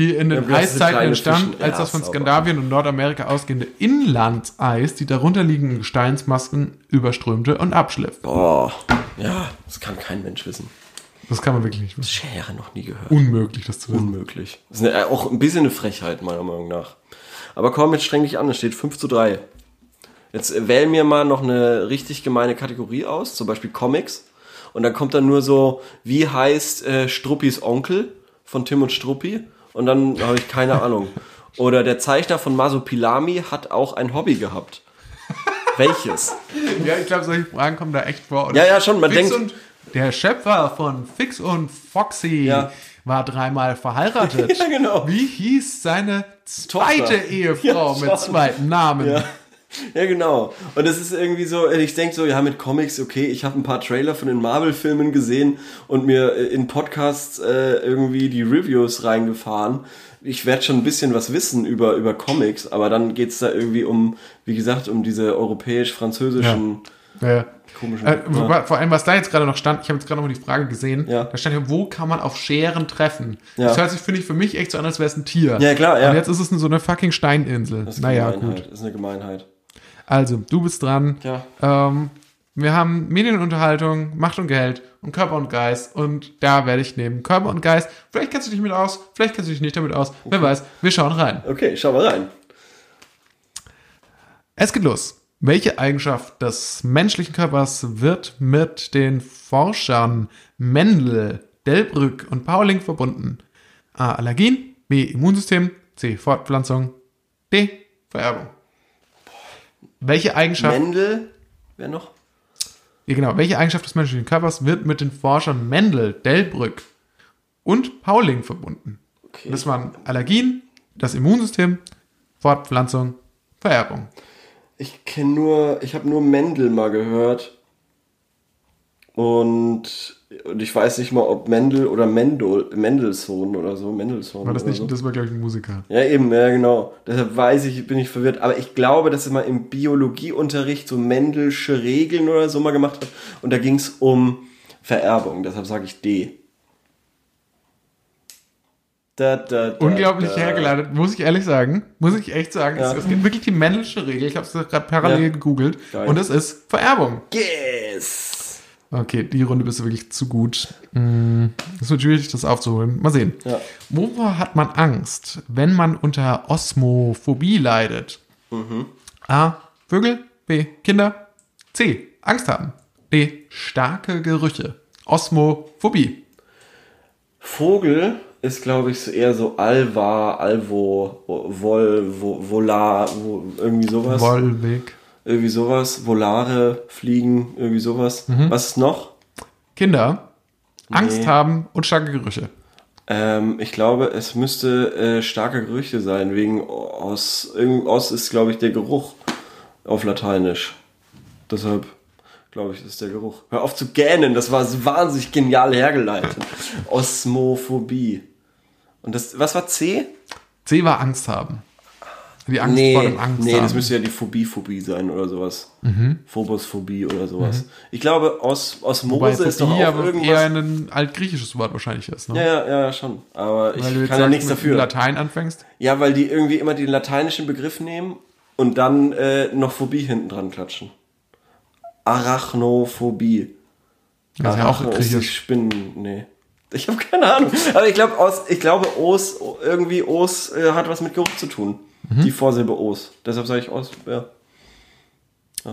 Die in den Ja, das Eiszeiten entstand, als das von. Skandinavien und Nordamerika ausgehende Inlandseis die darunterliegenden Gesteinsmasken überströmte und abschliff. Boah. Ja, das kann kein Mensch wissen. Das kann man wirklich nicht wissen. Schere noch nie gehört. Unmöglich, das zu wissen. Unmöglich. Das ist eine, auch ein bisschen eine Frechheit, meiner Meinung nach. Aber komm, jetzt streng dich an, es steht 5 zu 3. Jetzt äh, wähl mir mal noch eine richtig gemeine Kategorie aus, zum Beispiel Comics. Und dann kommt dann nur so, wie heißt äh, Struppis Onkel von Tim und Struppi? Und dann habe ich keine Ahnung. Oder der Zeichner von Masopilami hat auch ein Hobby gehabt. Welches? <laughs> Ja, ich glaube, solche Fragen kommen da echt vor. Und Ja, ja, schon, man Fix denkt- der Schöpfer von Fix und Foxy Ja. war dreimal verheiratet. <laughs> Ja, genau. Wie hieß seine zweite Tochter. Ehefrau <laughs> Ja, mit zweiten Namen? Ja. <laughs> Ja, genau. Und es ist irgendwie so, ich denke so, ja, mit Comics, okay, ich habe ein paar Trailer von den Marvel-Filmen gesehen und mir äh, in Podcasts äh, irgendwie die Reviews reingefahren. Ich werde schon ein bisschen was wissen über, über Comics, aber dann geht's da irgendwie um, wie gesagt, um diese europäisch-französischen Ja. komischen. Äh, ja. Vor allem, was da jetzt gerade noch stand, ich habe jetzt gerade noch mal die Frage gesehen, Ja. da stand ja, wo kann man auf Scheren treffen? Ja. Das hört sich, finde ich, für mich echt so an, als wäre es ein Tier. Ja, klar, ja. Und jetzt ist es so eine fucking Steininsel. Das ist Naja, Gemeinheit. gut. Das ist eine Gemeinheit. Also, du bist dran. Ja. Ähm, wir haben Medienunterhaltung, Macht und Geld und Körper und Geist. Und da werde ich nehmen Körper und Geist. Vielleicht kennst du dich mit aus, vielleicht kennst du dich nicht damit aus. Wer weiß, wir schauen rein. Okay, schau mal rein. Es geht los. Welche Eigenschaft des menschlichen Körpers wird mit den Forschern Mendel, Delbrück und Pauling verbunden? A. Allergien, B. Immunsystem, C. Fortpflanzung, D. Vererbung. Welche Eigenschaft, Mendel, wer noch? ja, genau, welche Eigenschaft des menschlichen Körpers wird mit den Forschern Mendel, Delbrück und Pauling verbunden? Okay. Das waren Allergien, das Immunsystem, Fortpflanzung, Vererbung. Ich kenne nur, ich habe nur Mendel mal gehört. Und, und ich weiß nicht mal, ob Mendel oder Mendel, Mendelssohn oder so, Mendelssohn. War das nicht, so. das war, glaube ich, ein Musiker. Ja, eben, ja, genau. Deshalb weiß ich, bin ich verwirrt. Aber ich glaube, dass er mal im Biologieunterricht so Mendelsche Regeln oder so mal gemacht hat. Und da ging es um Vererbung. Deshalb sage ich D. Da, da, da, Unglaublich hergeleitet, muss ich ehrlich sagen. Muss ich echt sagen. Ja. Es, es gibt wirklich die männliche Regel. Ich habe es gerade parallel Ja. gegoogelt. Geil. Und es ist Vererbung. Yes! Okay, die Runde bist du wirklich zu gut. Mm, Es wird schwierig, das aufzuholen. Mal sehen. Ja. Wovor hat man Angst, wenn man unter Osmophobie leidet? Mhm. A. Vögel. B. Kinder. C. Angst haben. D. Starke Gerüche. Osmophobie. Vogel ist, glaube ich, so eher so Alva, Alvo, Vol, Vo, Volar, irgendwie sowas. Wollweg. Irgendwie sowas. Volare, Fliegen, irgendwie sowas. Mhm. Was ist noch? Kinder. Angst Nee. haben und starke Gerüche. Ähm, ich glaube, es müsste äh, starke Gerüche sein, wegen Os. Irgend, Os ist, glaube ich, der Geruch auf Lateinisch. Deshalb glaube ich, ist der Geruch. Hör auf zu gähnen, das war wahnsinnig genial hergeleitet. <laughs> Osmophobie. Und das, was war C? C war Angst haben. Die Angst nee, vor dem Angst nee, haben. das müsste ja die Phobie-Phobie sein oder sowas. Mhm. Phobosphobie oder sowas. Ich glaube, Os Wobei Osmose ist doch auch aber eher irgendwas. ein altgriechisches Wort wahrscheinlich ist. Ne? Ja, ja, ja, schon. Aber ich Weil du jetzt kann ja nichts mit dafür. Latein anfängst. Ja, weil die irgendwie immer den lateinischen Begriff nehmen und dann äh, noch Phobie hinten dran klatschen. Arachnophobie. Das ist ja auch griechisch. Spinnen. Nee. Ich habe keine Ahnung. Aber ich glaube, aus, ich glaube, Os, irgendwie Os äh, hat was mit Geruch zu tun. Mhm. Die Vorsilbe Os. Deshalb sage ich Os. Ja.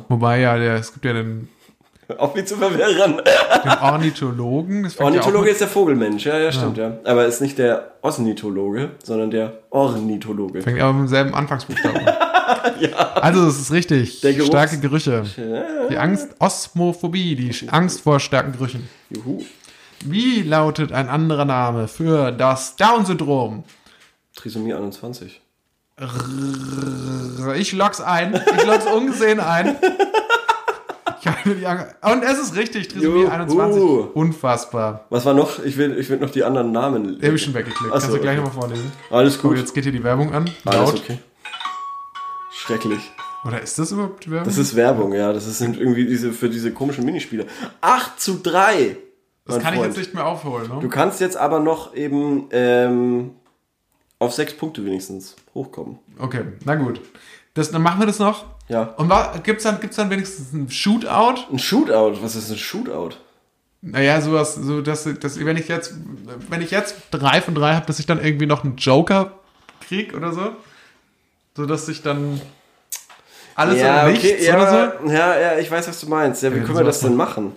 Wobei ja, der, es gibt ja den, Auf mich zu verwirren. den Ornithologen. Ja auch Ornithologe mit- ist der Vogelmensch. Ja, ja, stimmt, ja. Aber ist nicht der Ornithologe, sondern der Ornithologe. Fängt aber mit demselben Anfangsbuchstaben an. <laughs> Also, das ist richtig. Starke Gerüche. Die Angst, Osmophobie, die Angst vor starken Gerüchen. Juhu. Wie lautet ein anderer Name für das Down-Syndrom? Trisomie 21. Ich log's ein. Ich log's ungesehen ein. Und es ist richtig, Trisomie Juhu. 21. Unfassbar. Was war noch? Ich will, ich will noch die anderen Namen. Der habe ich schon weggeklickt. Ach so, Kannst du gleich okay. nochmal vorlesen. Alles Gut, gut. jetzt geht hier die Werbung an. Alles Laut. okay. Schrecklich. Oder ist das überhaupt Werbung? Das ist Werbung, ja. Das sind irgendwie diese für diese komischen Minispiele. 8 zu 3. das kann ich Freund. jetzt nicht mehr aufholen, ne? Du kannst jetzt aber noch eben ähm, auf sechs Punkte wenigstens hochkommen. Okay, na gut. Das, dann machen wir das noch. Ja. Und gibt es dann, gibt's dann wenigstens ein Shootout? Ein Shootout? Was ist ein Shootout? Naja, sowas, so dass, dass wenn ich jetzt, wenn ich jetzt drei von drei habe, dass ich dann irgendwie noch einen Joker krieg oder so. So dass ich dann alles ja, oder nichts okay, ja, oder so. ja, ja, ich weiß, was du meinst. Ja, wie Ja, können wir das denn machen?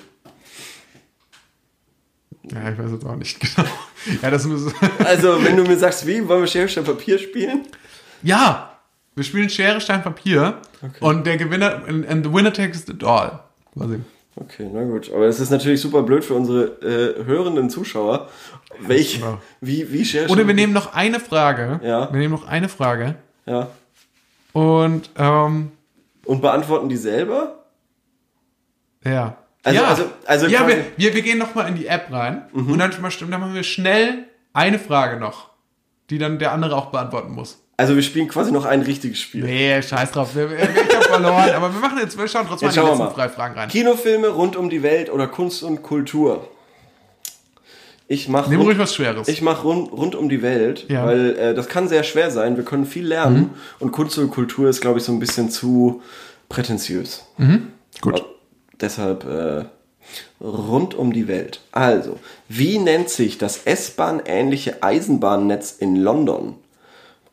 Ja, ich weiß jetzt auch nicht <laughs> genau. Ja, das muss. Also, wenn du mir sagst, wie, wollen wir Schere, Stein, Papier spielen? ja! Wir spielen Schere, Stein, Papier. Und der Gewinner, and, and the winner takes it all. Quasi. Okay, na gut. Aber es ist natürlich super blöd für unsere äh, hörenden Zuschauer. Welch, Ja. wie, wie Schere, Oder wir nehmen noch eine Frage. Ja. Wir nehmen noch eine Frage. Ja. Und, ähm, Und beantworten die selber? ja. Also- ja, also- also ja wir, wir, wir gehen nochmal in die App rein und dann, dann machen wir schnell eine Frage noch, die dann der andere auch beantworten muss. Also wir spielen quasi noch ein richtiges Spiel. Nee, scheiß drauf. Wir, wir, ich hab verloren. Aber wir machen jetzt, wir schauen trotzdem Jetzt die schauen wir letzten mal. drei Fragen rein. Kinofilme rund um die Welt oder Kunst und Kultur. Ich mache Nehmen ruhig was Schweres. ich mach rund, rund um die Welt, Ja. Mhm. weil äh, das kann sehr schwer sein. Wir können viel lernen und Kunst und Kultur ist, glaube ich, so ein bisschen zu prätentiös. Gut. Ja, deshalb äh, rund um die Welt. Also, wie nennt sich das S-Bahn-ähnliche Eisenbahnnetz in London?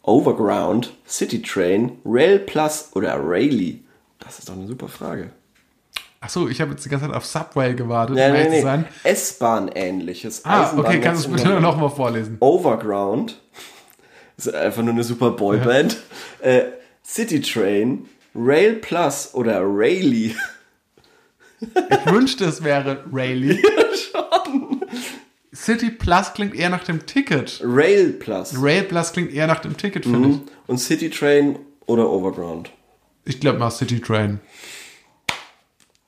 Overground, City Train, Rail Plus oder Rayleigh? Das ist doch eine super Frage. Achso, ich habe jetzt die ganze Zeit auf Subway gewartet, zu nee. sein. S-Bahn-ähnliches Ah, okay, kannst du es bitte nochmal vorlesen? Overground. Das ist einfach nur eine super Boyband. Äh, City Train, Rail Plus oder Rayleigh? Ich wünschte, es wäre Rayleigh. <laughs> City Plus klingt eher nach dem Ticket. Rail Plus. Rail Plus klingt eher nach dem Ticket, finde ich. Und City Train oder Overground? Ich glaube mal City Train.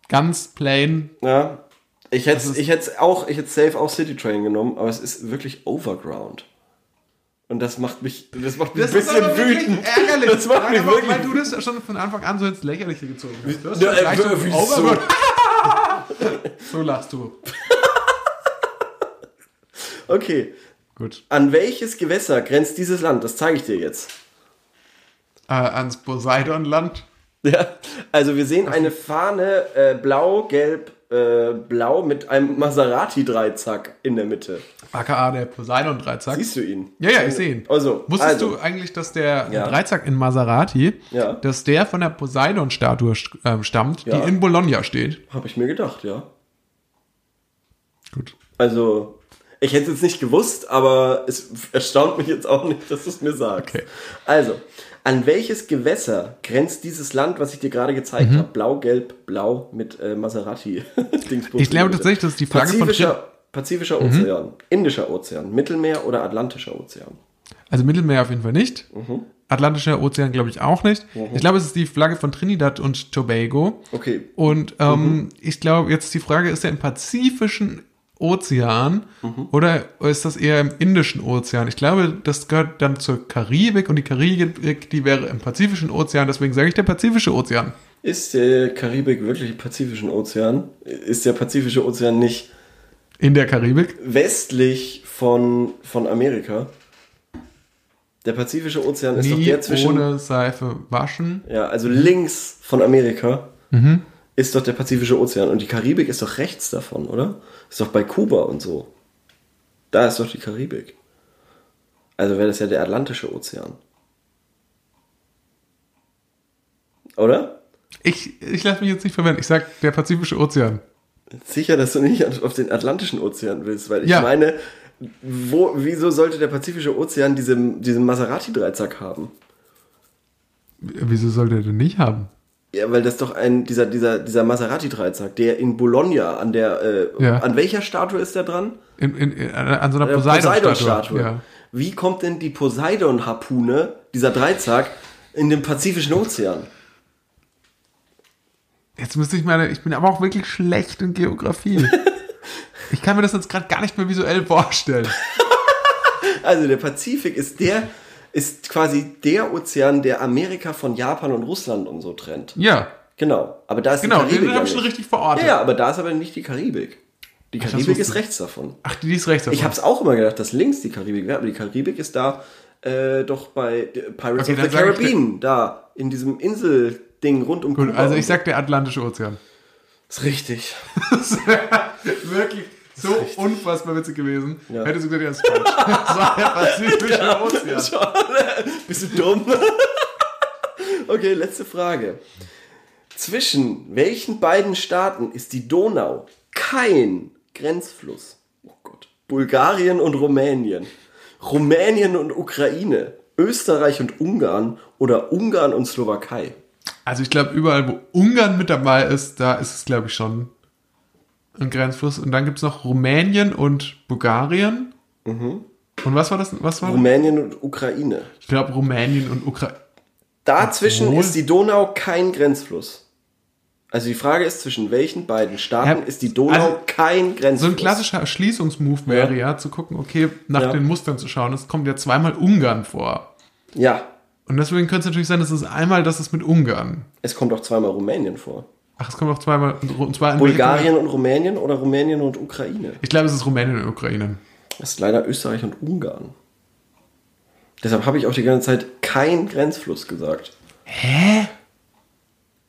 Ganz plain. Ja. Ich hätte ich hätte auch, ich hätte safe auch City Train genommen, aber es ist wirklich Overground. Und das macht mich, das macht mich ein bisschen wütend. ärgerlich. Das macht mich aber, wirklich Weil du das schon von Anfang an so ins Lächerliche gezogen hast. Du hast Ja, schon äh? Overground- so lachst du. <laughs> Okay. Gut. An welches Gewässer grenzt dieses Land? Das zeige ich dir jetzt. Äh, ans Poseidonland. Ja, also wir sehen eine Fahne äh, blau, gelb, äh, blau mit einem Maserati-Dreizack in der Mitte. AKA der Poseidon-Dreizack. Siehst du ihn? Ja, ja, ich sehe ihn. Also, Wusstest also, du eigentlich, dass der Ja. Dreizack in Maserati, Ja. dass der von der Poseidon-Statue ähm, stammt, Ja. die in Bologna steht? Habe ich mir gedacht, ja. Gut. Also, ich hätte es jetzt nicht gewusst, aber es erstaunt mich jetzt auch nicht, dass du es mir sagst. Okay. Also, an welches Gewässer grenzt dieses Land, was ich dir gerade gezeigt habe? Blau, gelb, blau mit äh, Maserati. <laughs> Ich glaube tatsächlich, das ist die Flagge von Pazifischer, Pazifischer Ozean, Indischer Ozean, Mittelmeer oder Atlantischer Ozean? Also Mittelmeer auf jeden Fall nicht. Mhm. Atlantischer Ozean glaube ich auch nicht. Ich glaube, es ist die Flagge von Trinidad und Tobago. Okay. Und ähm, Mhm. ich glaube, jetzt die Frage, ist der im Pazifischen Ozean Mhm. oder ist das eher im Indischen Ozean? Ich glaube, das gehört dann zur Karibik und die Karibik, die wäre im Pazifischen Ozean, deswegen sage ich der Pazifische Ozean. Ist der Karibik wirklich im Pazifischen Ozean? Ist der Pazifische Ozean nicht In der Karibik? westlich von, von Amerika? Der Pazifische Ozean ist doch Nie der zwischen. ohne Seife waschen. Ja, also links von Amerika Mhm. Ist doch der Pazifische Ozean und die Karibik ist doch rechts davon, oder? Ist doch bei Kuba und so. Da ist doch die Karibik. Also wäre das ja der Atlantische Ozean. Oder? Ich, ich lasse mich jetzt nicht verwenden. Ich sage der Pazifische Ozean. Sicher, dass du nicht auf den Atlantischen Ozean willst, weil ich Ja. meine, wo, wieso sollte der Pazifische Ozean diesen, diesen Maserati-Dreizack haben? Wieso soll der denn nicht haben? Ja, weil das doch ein, dieser, dieser, dieser Maserati-Dreizack, der in Bologna an der, äh, Ja. an welcher Statue ist der dran? In, in, in, an so einer Äh, Poseidon-Statue. Poseidon-Statue. ja. Wie kommt denn die Poseidon-Harpune, dieser Dreizack, in den Pazifischen Ozean? Jetzt müsste ich meine, ich bin aber auch wirklich schlecht in Geografie. <laughs> ich kann mir das jetzt gerade gar nicht mehr visuell vorstellen. Also der Pazifik ist der, ist quasi der Ozean, der Amerika von Japan und Russland und so trennt. Ja, Genau. Aber da ist genau, die den Karibik. habe ja ich schon richtig verortet. Ja, ja, aber da ist aber nicht die Karibik. Die Karibik wusste ist rechts davon. Ach, die ist rechts davon. Ich habe es auch immer gedacht, dass links die Karibik wäre, aber die Karibik ist da Äh, doch bei äh, Pirates Okay, of the ich Caribbean, da, in diesem Inselding rund um Gut, Kuba also ich sag der Atlantische Ozean. Ist richtig. <laughs> Wirklich so unfassbar witzig gewesen. Ja. Hättest du gesagt, ja, ist falsch. <laughs> Das war der Pazifische Ozean. Bist du dumm? <laughs> okay, letzte Frage. Zwischen welchen beiden Staaten ist die Donau kein Grenzfluss? Oh Gott. Bulgarien und Rumänien. Rumänien und Ukraine. Österreich und Ungarn oder Ungarn und Slowakei. Also ich glaube, überall, wo Ungarn mit dabei ist, da ist es, glaube ich, schon ein Grenzfluss. Und dann gibt es noch Rumänien und Bulgarien. Und was war das? Was war das? Rumänien und Ukraine. Ich glaube, Rumänien und Ukraine. Dazwischen Obwohl- ist die Donau kein Grenzfluss. Also die Frage ist, zwischen welchen beiden Staaten Ja, ist die Donau also kein Grenzfluss? So ein klassischer Erschließungsmove wäre ja. zu gucken, okay, nach Ja. den Mustern zu schauen. Es kommt ja zweimal Ungarn vor. Ja, Und deswegen könnte es natürlich sein, dass es einmal das ist mit Ungarn. es kommt auch zweimal Rumänien vor. Ach, es kommt auch zweimal. Und zwar Bulgarien und Rumänien oder Rumänien und Ukraine? Ich glaube, es ist Rumänien und Ukraine. Das ist leider Österreich und Ungarn. Deshalb habe ich auch die ganze Zeit kein Grenzfluss gesagt. Hä?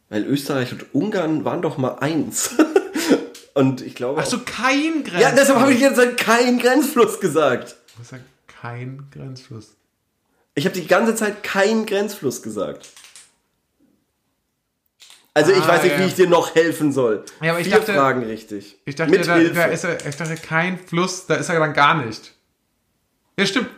Weil Österreich und Ungarn waren doch mal eins. <laughs> und ich glaube. Ach so, kein Grenzfluss. ja, deshalb habe ich die ganze Zeit kein Grenzfluss gesagt. Was sagt kein Grenzfluss? Ich habe die ganze Zeit kein Grenzfluss gesagt. Also ich Ah, weiß nicht, ja. wie ich dir noch helfen soll. Ja, aber ich Vier dachte- Fragen richtig. Ich dachte, Mit da, Hilfe. da ist er, ich dachte, kein Fluss, da ist er dann gar nicht. Ja, stimmt.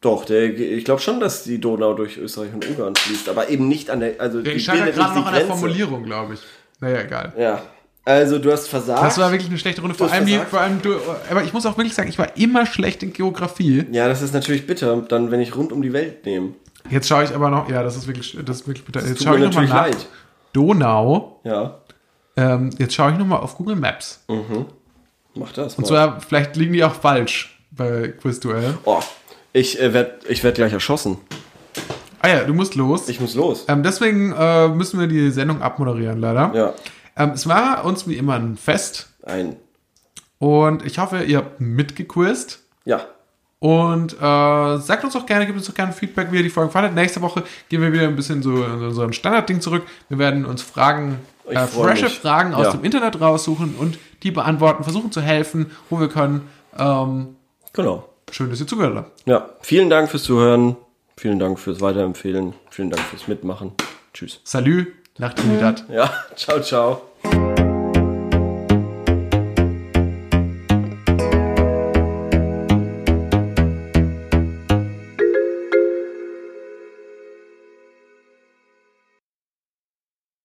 Doch, der, ich glaube schon, dass die Donau durch Österreich und Ungarn fließt, aber eben nicht an der. Also Ich schreibe gerade noch an der. Formulierung, glaube ich. Naja, egal. Ja. Also du hast versagt. Das war wirklich eine schlechte Runde. Vor allem, die, vor allem du, aber ich muss auch wirklich sagen, ich war immer schlecht in Geografie. ja, das ist natürlich bitter, dann wenn ich rund um die Welt nehme. Jetzt schaue ich aber noch, ja, das ist wirklich, das ist wirklich bitter. Jetzt tut schaue ich mir nochmal natürlich nach. leid. Donau. Ja, Ähm, jetzt schaue ich nochmal auf Google Maps. mach das Und mal. zwar, vielleicht liegen die auch falsch bei Quizduell. oh, ich äh, werde ich werd gleich erschossen. Ah ja, du musst los. Ich muss los. Ähm, deswegen äh, müssen wir die Sendung abmoderieren, leider. Ja, Ähm, es war uns wie immer ein Fest. ein. Und ich hoffe, ihr habt mitgequizt. Ja, Und äh, sagt uns doch gerne, gebt uns doch gerne Feedback, wie ihr die Folgen fandet. Nächste Woche gehen wir wieder ein bisschen so in so ein Standardding zurück. Wir werden uns Fragen, äh, frische mich. Fragen aus Ja. dem Internet raussuchen und die beantworten, versuchen zu helfen, wo wir können. Ähm, genau. schön, dass ihr zugehört habt. Ja, vielen Dank fürs Zuhören. Vielen Dank fürs Weiterempfehlen. Vielen Dank fürs Mitmachen. Tschüss. Salut nach Trinidad. Ja, <laughs> ciao, ciao.